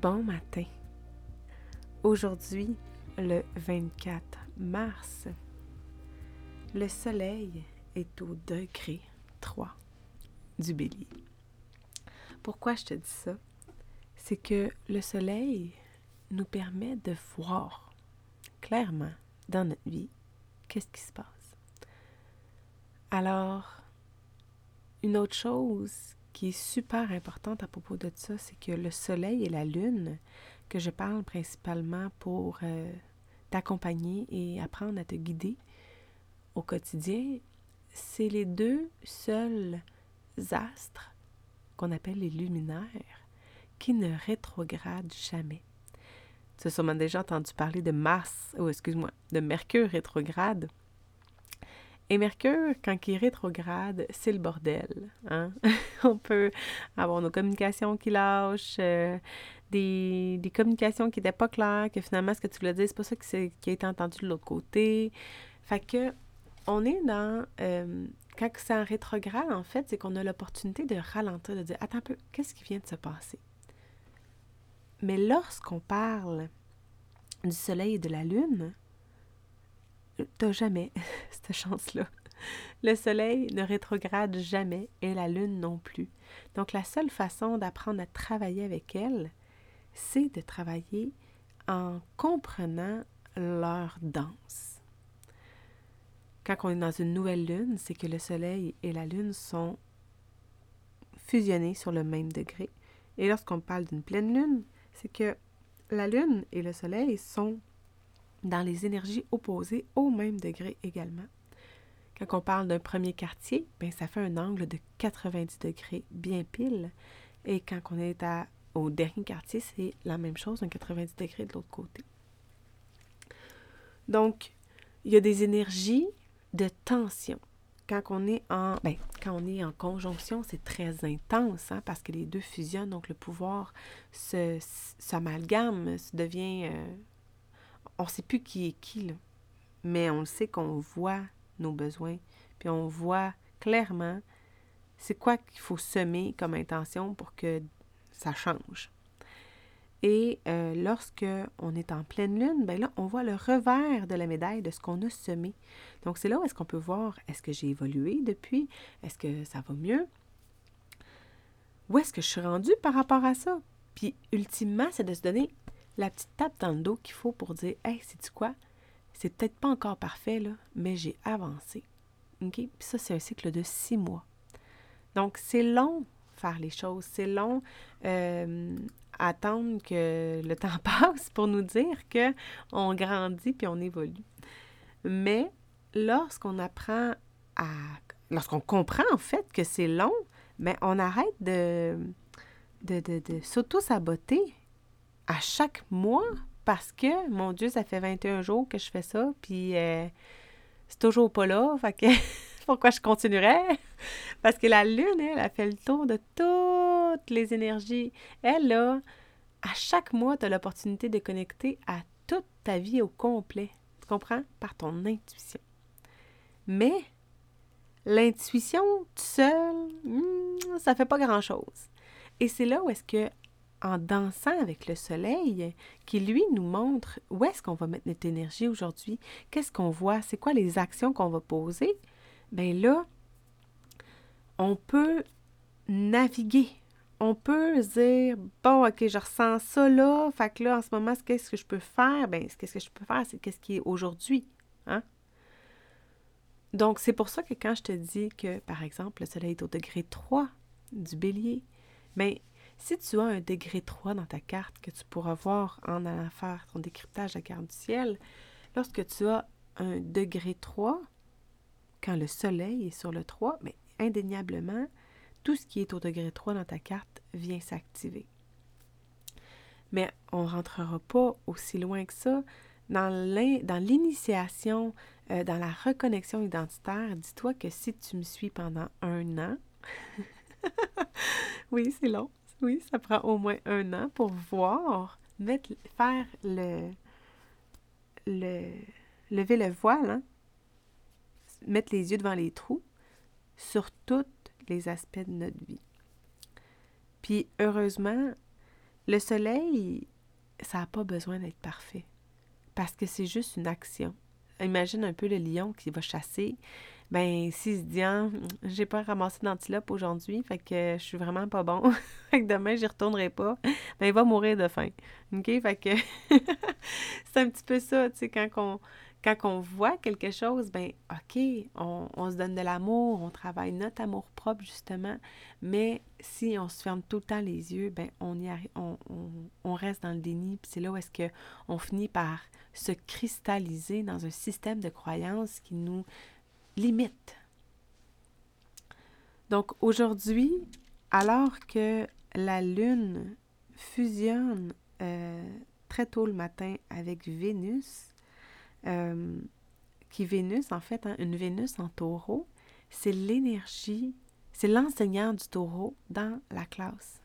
Bon matin. Aujourd'hui, le 24 mars, le soleil est au degré 3 du bélier. Pourquoi je te dis ça? C'est que le soleil nous permet de voir clairement dans notre vie qu'est-ce qui se passe. Alors, une autre chose qui est super importante à propos de ça, c'est que le Soleil et la Lune, que je parle principalement pour euh, t'accompagner et apprendre à te guider au quotidien, c'est les deux seuls astres qu'on appelle les luminaires qui ne rétrogradent jamais. Tu as sûrement déjà entendu parler de Mars, ou excuse-moi, de Mercure rétrograde. Et Mercure, quand il rétrograde, c'est le bordel. Hein? On peut avoir nos communications qui lâchent, euh, des, communications qui n'étaient pas claires, que finalement, ce que tu voulais dire, c'est pas ça qui, qui a été entendu de l'autre côté. Fait que, on est dans. Euh, quand c'est en rétrograde, en fait, c'est qu'on a l'opportunité de ralentir, de dire Attends un peu, qu'est-ce qui vient de se passer? Mais lorsqu'on parle du Soleil et de la Lune, t'as jamais cette chance-là. Le Soleil ne rétrograde jamais et la Lune non plus. Donc la seule façon d'apprendre à travailler avec elle, c'est de travailler en comprenant leur danse. Quand on est dans une nouvelle lune, c'est que le Soleil et la Lune sont fusionnés sur le même degré. Et lorsqu'on parle d'une pleine lune, c'est que la Lune et le Soleil sont dans les énergies opposées au même degré également. Quand on parle d'un premier quartier, bien, ça fait un angle de 90 degrés bien pile. Et quand on est à, au dernier quartier, c'est la même chose, un 90 degrés de l'autre côté. Donc, il y a des énergies de tension. Quand on est en, ben, quand on est en conjonction, c'est très intense hein, parce que les deux fusionnent, donc le pouvoir s'amalgame, se, devient euh, on ne sait plus qui est qui, mais on sait qu'on voit nos besoins, puis on voit clairement c'est quoi qu'il faut semer comme intention pour que ça change. Et euh, lorsque on est en pleine lune, ben là, on voit le revers de la médaille de ce qu'on a semé. Donc, c'est là où est-ce qu'on peut voir est-ce que j'ai évolué depuis, est-ce que ça va mieux, où est-ce que je suis rendue par rapport à ça? Puis, ultimement, c'est de se donner la petite tape dans le dos qu'il faut pour dire Hey, sais-tu quoi? C'est peut-être pas encore parfait, là, mais j'ai avancé. OK? Puis ça, c'est un cycle de six mois. Donc, c'est long faire les choses. C'est long euh, attendre que le temps passe pour nous dire qu'on grandit puis on évolue. Mais lorsqu'on apprend à. Lorsqu'on comprend en fait que c'est long, mais on arrête de, de, de, de s'auto-saboter à chaque mois parce que, mon Dieu, ça fait 21 jours que je fais ça, puis euh, c'est toujours pas là. Fait que pourquoi je continuerais? Parce que la Lune, elle, a fait le tour de toutes les énergies. Elle, là, à chaque mois, tu as l'opportunité de connecter à toute ta vie au complet. Tu comprends? Par ton intuition. Mais l'intuition, tout seul, hmm, ça fait pas grand-chose. Et c'est là où est-ce que en dansant avec le soleil, qui lui nous montre où est-ce qu'on va mettre notre énergie aujourd'hui, qu'est-ce qu'on voit, c'est quoi les actions qu'on va poser, bien là, on peut naviguer. On peut dire, bon, OK, je ressens ça là, fait que là, en ce moment, qu'est-ce que je peux faire? Bien, qu'est-ce que je peux faire, c'est qu'est-ce qui est aujourd'hui, hein? Donc, c'est pour ça que quand je te dis que, par exemple, le soleil est au degré 3 du bélier, bien, si tu as un degré 3 dans ta carte que tu pourras voir en allant faire ton décryptage de la carte du ciel, lorsque tu as un degré 3, quand le soleil est sur le 3, mais indéniablement, tout ce qui est au degré 3 dans ta carte vient s'activer. Mais on ne rentrera pas aussi loin que ça. Dans l'initiation, euh, dans la reconnexion identitaire, dis-toi que si tu me suis pendant un an, oui, c'est long, oui, ça prend au moins un an pour voir, mettre, faire le, le, lever le voile, hein, mettre les yeux devant les trous sur tous les aspects de notre vie. Puis heureusement, le soleil, ça n'a pas besoin d'être parfait parce que c'est juste une action. Imagine un peu le lion qui va chasser. Ben, s'il se dit, ah, j'ai pas ramassé d'antilope aujourd'hui, fait que je suis vraiment pas bon, fait que demain, j'y retournerai pas, ben, il va mourir de faim. OK? Fait que c'est un petit peu ça, tu sais, quand on, quand on voit quelque chose, ben OK, on, se donne de l'amour, on travaille notre amour propre, justement, mais si on se ferme tout le temps les yeux, ben on, y on, on, reste dans le déni, puis c'est là où est-ce qu'on finit par se cristalliser dans un système de croyances qui nous limite. Donc aujourd'hui, alors que la Lune fusionne euh, très tôt le matin avec Vénus, euh, qui Vénus, en fait, hein, une Vénus en taureau, c'est l'énergie, c'est l'enseignant du taureau dans la classe.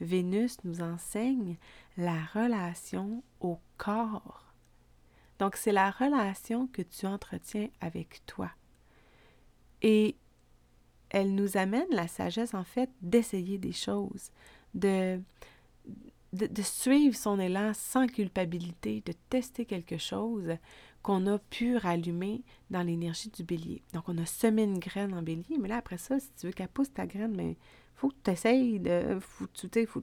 Vénus nous enseigne la relation au corps. Donc, c'est la relation que tu entretiens avec toi. Et elle nous amène la sagesse, en fait, d'essayer des choses, de, de, suivre son élan sans culpabilité, de tester quelque chose qu'on a pu rallumer dans l'énergie du bélier. Donc, on a semé une graine en bélier, mais là, après ça, si tu veux qu'elle pousse ta graine, mais faut que tu essayes de. Faut, tu faut,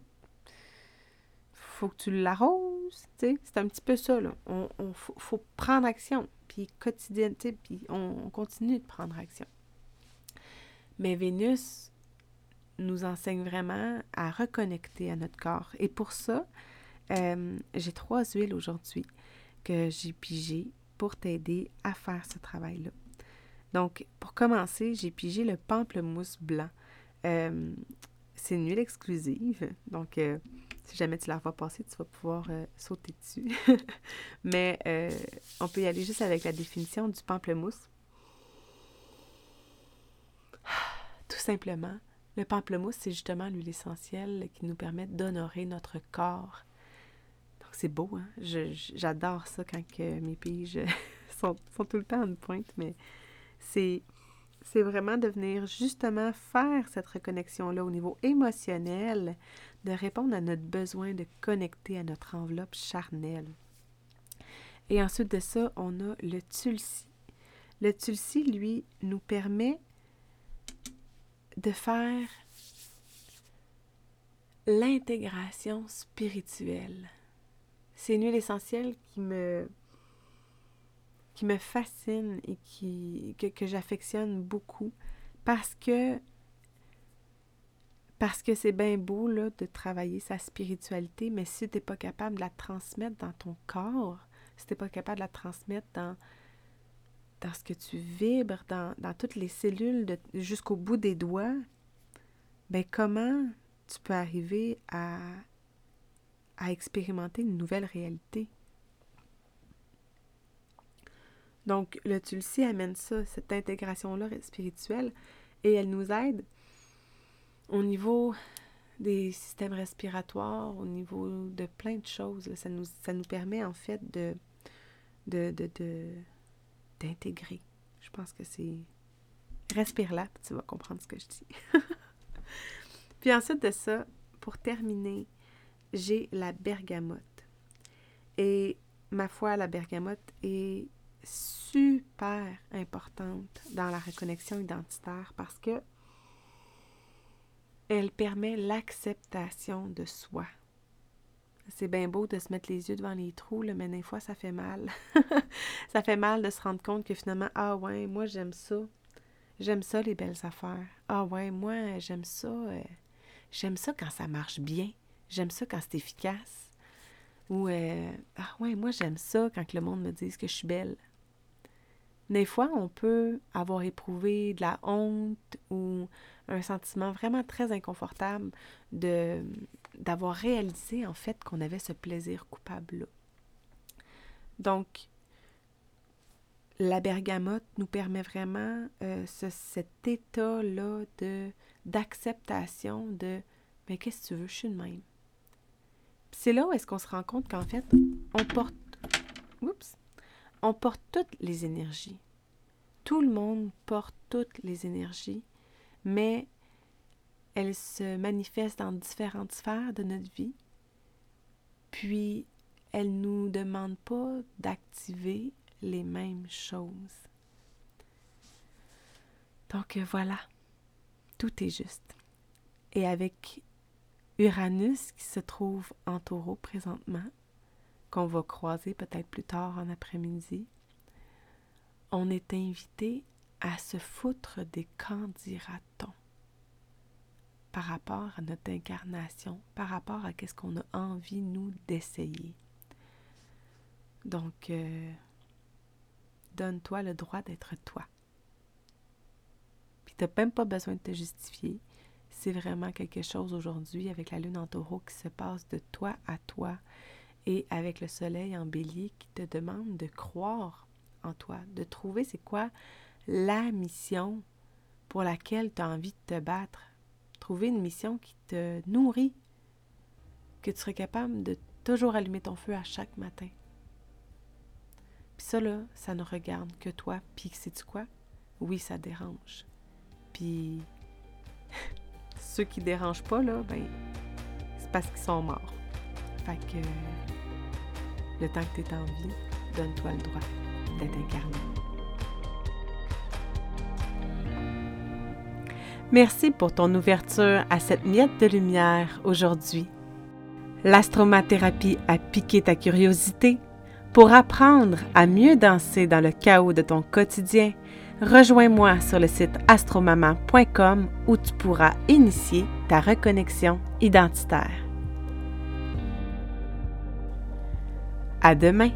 faut que tu l'arroses. C'est un petit peu ça. Là. On, faut, prendre action. Puis quotidienne, puis on continue de prendre action. Mais Vénus, nous enseigne vraiment à reconnecter à notre corps. Et pour ça, euh, j'ai trois huiles aujourd'hui que j'ai pigées pour t'aider à faire ce travail-là. Donc, pour commencer, j'ai pigé le pamplemousse blanc. Euh, c'est une huile exclusive, donc euh, si jamais tu la vois passer, tu vas pouvoir sauter dessus. Mais on peut y aller juste avec la définition du pamplemousse. Tout simplement, le pamplemousse, c'est justement l'huile essentielle qui nous permet d'honorer notre corps. Donc, c'est beau, hein? J'adore ça quand que mes piges sont, tout le temps en pointe, mais c'est, c'est vraiment de venir justement faire cette reconnexion-là au niveau émotionnel, de répondre à notre besoin de connecter à notre enveloppe charnelle. Et ensuite de ça, on a le tulsi. Le tulsi, lui, nous permet de faire l'intégration spirituelle. C'est une huile essentielle qui me fascine et que j'affectionne beaucoup parce que parce que c'est bien beau là, de travailler sa spiritualité, mais si tu n'es pas capable de la transmettre dans ton corps, si tu n'es pas capable de la transmettre dans, dans ce que tu vibres, dans, toutes les cellules jusqu'au bout des doigts, ben comment tu peux arriver à, à expérimenter une nouvelle réalité? Donc, le Tulsi amène ça, cette intégration-là spirituelle, et elle nous aide au niveau des systèmes respiratoires, au niveau de plein de choses. Ça nous, ça nous permet en fait de, de, de d'intégrer. Je pense que c'est... Respire là, tu vas comprendre ce que je dis. puis ensuite de ça, pour terminer, j'ai la bergamote. Et ma foi, la bergamote est super importante dans la reconnexion identitaire parce que elle permet l'acceptation de soi c'est bien beau de se mettre les yeux devant les trous, mais des fois, ça fait mal. ça fait mal de se rendre compte que finalement, ah ouais, moi, j'aime ça. J'aime ça, les belles affaires. Ah ouais, moi, j'aime ça. Euh, j'aime ça quand ça marche bien. J'aime ça quand c'est efficace. Ou, euh, ah ouais, moi, j'aime ça quand le monde me dit que je suis belle. Des fois, on peut avoir éprouvé de la honte ou un sentiment vraiment très inconfortable d'avoir réalisé en fait qu'on avait ce plaisir coupable-là. Donc, la bergamote nous permet vraiment euh, cet état-là de d'acceptation de mais qu'est-ce que tu veux, je suis de même. C'est là où est-ce qu'on se rend compte qu'en fait, on porte oups, on porte toutes les énergies. Tout le monde porte toutes les énergies, mais elles se manifestent dans différentes sphères de notre vie. Puis, elles ne nous demandent pas d'activer les mêmes choses. Donc voilà, tout est juste. Et avec Uranus qui se trouve en taureau présentement, qu'on va croiser peut-être plus tard en après-midi, on est invité à se foutre des camps, dira-t-on, par rapport à notre incarnation, par rapport à ce qu'on a envie, nous, d'essayer. Donc, euh, donne-toi le droit d'être toi. Puis, tu n'as même pas besoin de te justifier. C'est vraiment quelque chose aujourd'hui avec la lune en taureau qui se passe de toi à toi et avec le soleil en bélier qui te demande de croire en toi, de trouver c'est quoi la mission pour laquelle tu as envie de te battre. Trouver une mission qui te nourrit, que tu serais capable de toujours allumer ton feu à chaque matin. Puis ça, là, ça ne regarde que toi. Puis sais-tu quoi? Oui, ça dérange. Puis ceux qui dérangent pas, là, ben, c'est parce qu'ils sont morts. Fait que le temps que tu es en vie, donne-toi le droit d'être incarné. Merci pour ton ouverture à cette miette de lumière aujourd'hui. L'astromathérapie a piqué ta curiosité. Pour apprendre à mieux danser dans le chaos de ton quotidien, rejoins-moi sur le site astromama.com où tu pourras initier ta reconnexion identitaire. À demain!